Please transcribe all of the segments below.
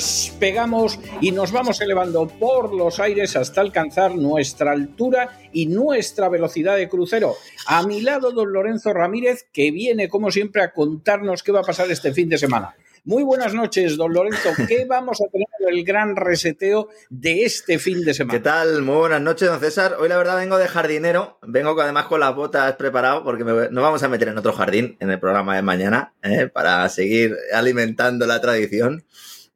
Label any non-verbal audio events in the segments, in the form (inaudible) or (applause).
despegamos y nos vamos elevando por los aires hasta alcanzar nuestra altura y nuestra velocidad de crucero. A mi lado, don Lorenzo Ramírez, que viene como siempre a contarnos qué va a pasar este fin de semana. Muy buenas noches, don Lorenzo. (laughs) ¿Qué vamos a tener en el gran reseteo de este fin de semana? ¿Qué tal? Muy buenas noches, don César. Hoy la verdad vengo de jardinero. Vengo además con las botas preparado porque me, nos vamos a meter en otro jardín en el programa de mañana ¿eh? para seguir alimentando la tradición,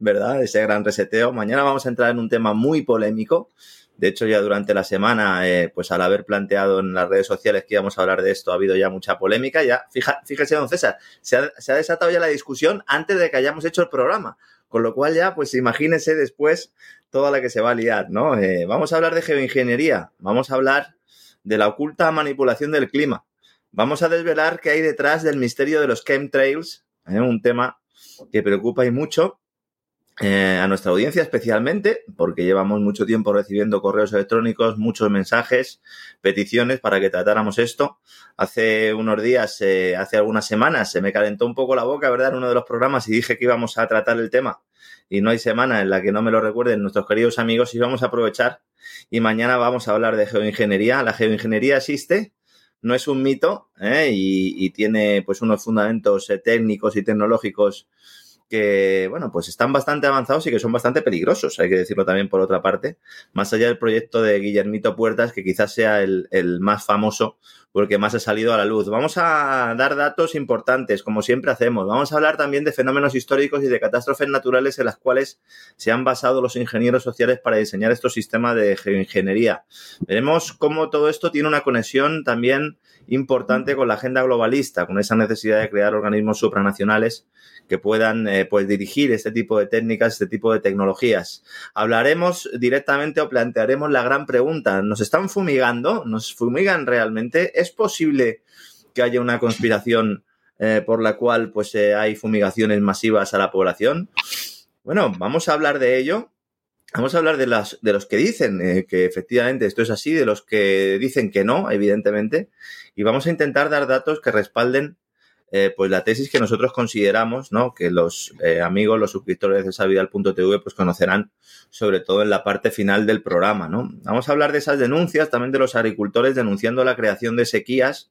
¿verdad? Ese gran reseteo. Mañana vamos a entrar en un tema muy polémico de hecho, ya durante la semana, eh, pues al haber planteado en las redes sociales que íbamos a hablar de esto, ha habido ya mucha polémica. Ya, fíjese, don César, se ha, se ha, desatado ya la discusión antes de que hayamos hecho el programa. Con lo cual ya, pues imagínese después toda la que se va a liar, ¿no? Eh, vamos a hablar de geoingeniería, vamos a hablar de la oculta manipulación del clima. Vamos a desvelar qué hay detrás del misterio de los chemtrails, ¿eh? un tema que preocupa y mucho eh, a nuestra audiencia especialmente, porque llevamos mucho tiempo recibiendo correos electrónicos, muchos mensajes, peticiones para que tratáramos esto. Hace unos días, eh, hace algunas semanas, se me calentó un poco la boca, ¿verdad?, en uno de los programas y dije que íbamos a tratar el tema. Y no hay semana en la que no me lo recuerden nuestros queridos amigos y vamos a aprovechar. Y mañana vamos a hablar de geoingeniería. La geoingeniería existe, no es un mito ¿eh? y, tiene pues unos fundamentos eh, técnicos y tecnológicos que, bueno, pues están bastante avanzados y que son bastante peligrosos, hay que decirlo también por otra parte, más allá del proyecto de Guillermito Puertas, que quizás sea el, el más famoso porque más ha salido a la luz. Vamos a dar datos importantes, como siempre hacemos. Vamos a hablar también de fenómenos históricos y de catástrofes naturales en las cuales se han basado los ingenieros sociales para diseñar estos sistemas de geoingeniería. Veremos cómo todo esto tiene una conexión también importante con la agenda globalista, con esa necesidad de crear organismos supranacionales que puedan eh, pues dirigir este tipo de técnicas, este tipo de tecnologías. Hablaremos directamente o plantearemos la gran pregunta. ¿Nos están fumigando? ¿Nos fumigan realmente? ¿Es posible que haya una conspiración eh, por la cual pues eh, hay fumigaciones masivas a la población? Bueno, vamos a hablar de ello. Vamos a hablar de, las, de los que dicen eh, que efectivamente esto es así, de los que dicen que no, evidentemente, y vamos a intentar dar datos que respalden eh, pues la tesis que nosotros consideramos, ¿no? Que los eh, amigos, los suscriptores de cesavidal.tv, pues conocerán, sobre todo en la parte final del programa, ¿no? Vamos a hablar de esas denuncias, también de los agricultores denunciando la creación de sequías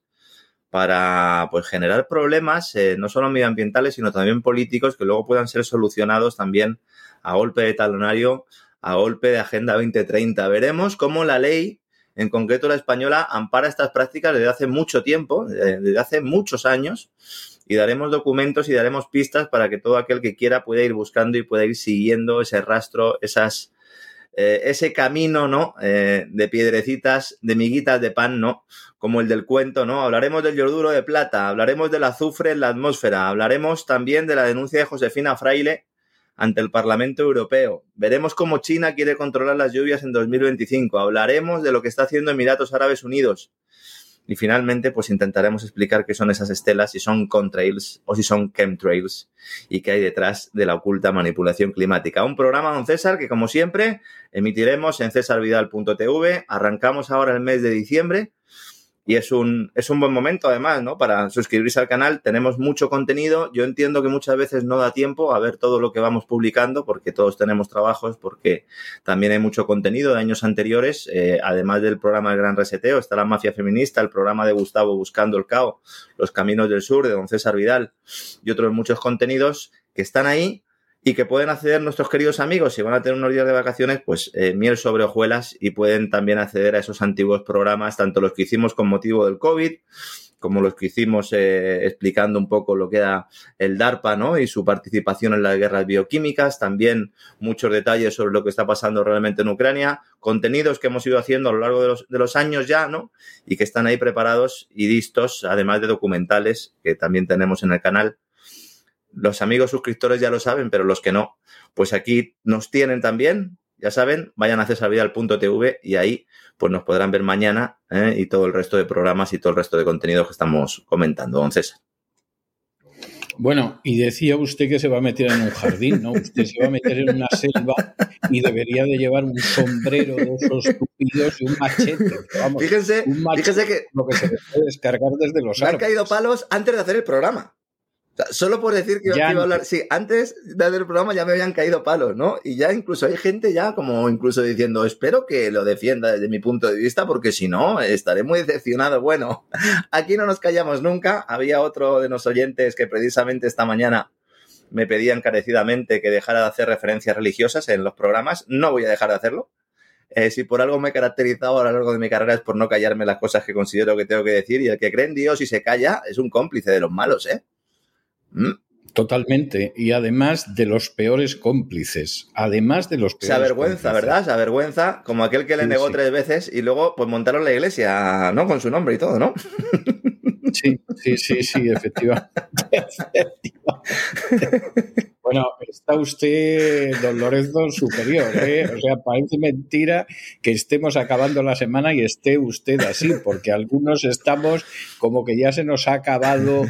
para pues generar problemas eh, no solo medioambientales sino también políticos que luego puedan ser solucionados también a golpe de talonario, a golpe de Agenda 2030. Veremos cómo la ley en concreto la española, ampara estas prácticas desde hace mucho tiempo, desde hace muchos años, y daremos documentos y daremos pistas para que todo aquel que quiera pueda ir buscando y pueda ir siguiendo ese rastro, esas, eh, ese camino, ¿no? Eh, de piedrecitas, de miguitas de pan, ¿no? Como el del cuento, ¿no? Hablaremos del yoduro de plata, hablaremos del azufre en la atmósfera, hablaremos también de la denuncia de Josefina Fraile ante el Parlamento Europeo. Veremos cómo China quiere controlar las lluvias en 2025. Hablaremos de lo que está haciendo Emiratos Árabes Unidos. Y finalmente, pues intentaremos explicar qué son esas estelas, si son contrails o si son chemtrails y qué hay detrás de la oculta manipulación climática. Un programa, don César, que como siempre emitiremos en cesarvidal.tv. Arrancamos ahora el mes de diciembre y es un, es un buen momento además, ¿no? Para suscribirse al canal. Tenemos mucho contenido. Yo entiendo que muchas veces no da tiempo a ver todo lo que vamos publicando porque todos tenemos trabajos, porque también hay mucho contenido de años anteriores. Eh, además del programa El Gran Reseteo, está la Mafia Feminista, el programa de Gustavo Buscando el Cao, Los Caminos del Sur de Don César Vidal y otros muchos contenidos que están ahí y que pueden acceder nuestros queridos amigos si van a tener unos días de vacaciones, pues eh, miel sobre hojuelas y pueden también acceder a esos antiguos programas, tanto los que hicimos con motivo del COVID, como los que hicimos eh, explicando un poco lo que era el DARPA ¿no? y su participación en las guerras bioquímicas, también muchos detalles sobre lo que está pasando realmente en Ucrania, contenidos que hemos ido haciendo a lo largo de los, de los años ya, ¿no? Y que están ahí preparados y listos, además de documentales que también tenemos en el canal los amigos suscriptores ya lo saben, pero los que no, pues aquí nos tienen también. Ya saben, vayan a cesarvidal.tv y ahí pues nos podrán ver mañana ¿eh? y todo el resto de programas y todo el resto de contenido que estamos comentando, don César. Bueno, y decía usted que se va a meter en un jardín, ¿no? Usted se va a meter en una selva y debería de llevar un sombrero de esos tupidos y un machete. Vamos, fíjense, un machete, que lo que se puede descargar desde los me han caído palos antes de hacer el programa solo por decir que iba a hablar. Sí, antes de hacer el programa ya me habían caído palos, ¿no? Y ya incluso hay gente ya como incluso diciendo, espero que lo defienda desde mi punto de vista, porque si no, estaré muy decepcionado. Bueno, (laughs) aquí no nos callamos nunca. Había otro de los oyentes que precisamente esta mañana me pedía encarecidamente que dejara de hacer referencias religiosas en los programas. No voy a dejar de hacerlo. Eh, si por algo me he caracterizado a lo largo de mi carrera es por no callarme las cosas que considero que tengo que decir y el que cree en Dios y se calla es un cómplice de los malos, ¿eh? ¿Mm? Totalmente. Y además de los peores cómplices. Además de los peores. Se avergüenza, ¿verdad? Se avergüenza. Como aquel que le negó tres veces y luego pues montaron la iglesia, ¿no? Con su nombre y todo, ¿no? (laughs) Sí, sí, sí, sí, efectivamente. (laughs) Bueno, está usted, don Lorenzo, superior, ¿eh? O sea, parece mentira que estemos acabando la semana y esté usted así, porque algunos estamos como que ya se nos ha acabado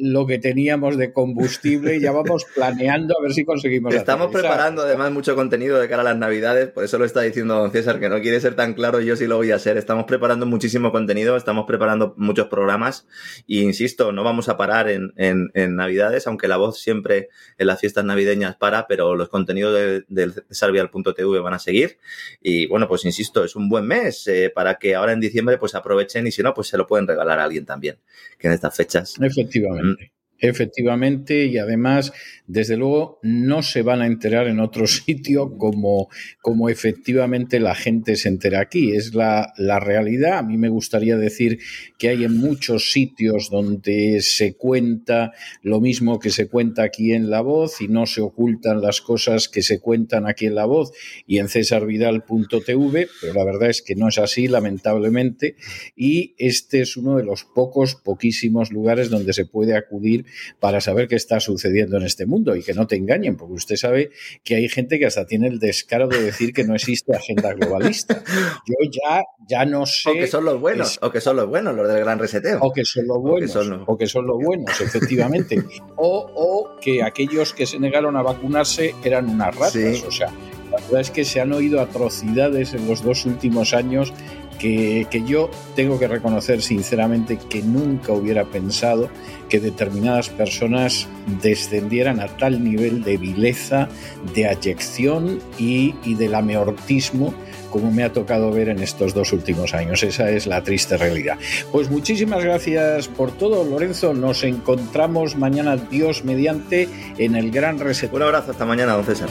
lo que teníamos de combustible y ya vamos (laughs) planeando a ver si conseguimos. Estamos preparando además mucho contenido de cara a las navidades, por eso lo está diciendo don César, que no quiere ser tan claro, yo sí lo voy a hacer. Estamos preparando muchísimo contenido, estamos preparando muchos programas y insisto, no vamos a parar en, navidades, aunque la voz siempre en las fiestas navideñas para, pero los contenidos del de Cesarvial.tv van a seguir. Y bueno, pues insisto, es un buen mes eh, para que ahora en diciembre pues aprovechen y si no, pues se lo pueden regalar a alguien también, que en estas fechas Efectivamente. Efectivamente, y además, desde luego, no se van a enterar en otro (laughs) sitio como, como efectivamente la gente se entera aquí. Es la, la, realidad. A mí me gustaría decir que hay en muchos sitios donde se cuenta lo mismo que se cuenta aquí en La Voz y no se ocultan las cosas que se cuentan aquí en La Voz y en cesarvidal.tv, pero la verdad es que no es así, lamentablemente, y este es uno de los pocos, poquísimos lugares donde se puede acudir para saber qué está sucediendo en este mundo y que no te engañen, porque usted sabe que hay gente que hasta tiene el descaro de decir que no existe agenda globalista. Yo ya, ya no sé. O que son los buenos, o que son los buenos, los del gran reseteo. O que son los buenos, o que son, los buenos, efectivamente. o, que aquellos que se negaron a vacunarse eran unas ratas. O sea, la verdad es que se han oído atrocidades en los dos últimos años que, yo tengo que reconocer sinceramente que nunca hubiera pensado que determinadas personas descendieran a tal nivel de vileza, de ayección y, y del ameortismo como me ha tocado ver en estos dos últimos años. Esa es la triste realidad. Pues muchísimas gracias por todo, Lorenzo. Nos encontramos mañana, Dios mediante, en el Gran Reset. Un abrazo, hasta mañana, don César.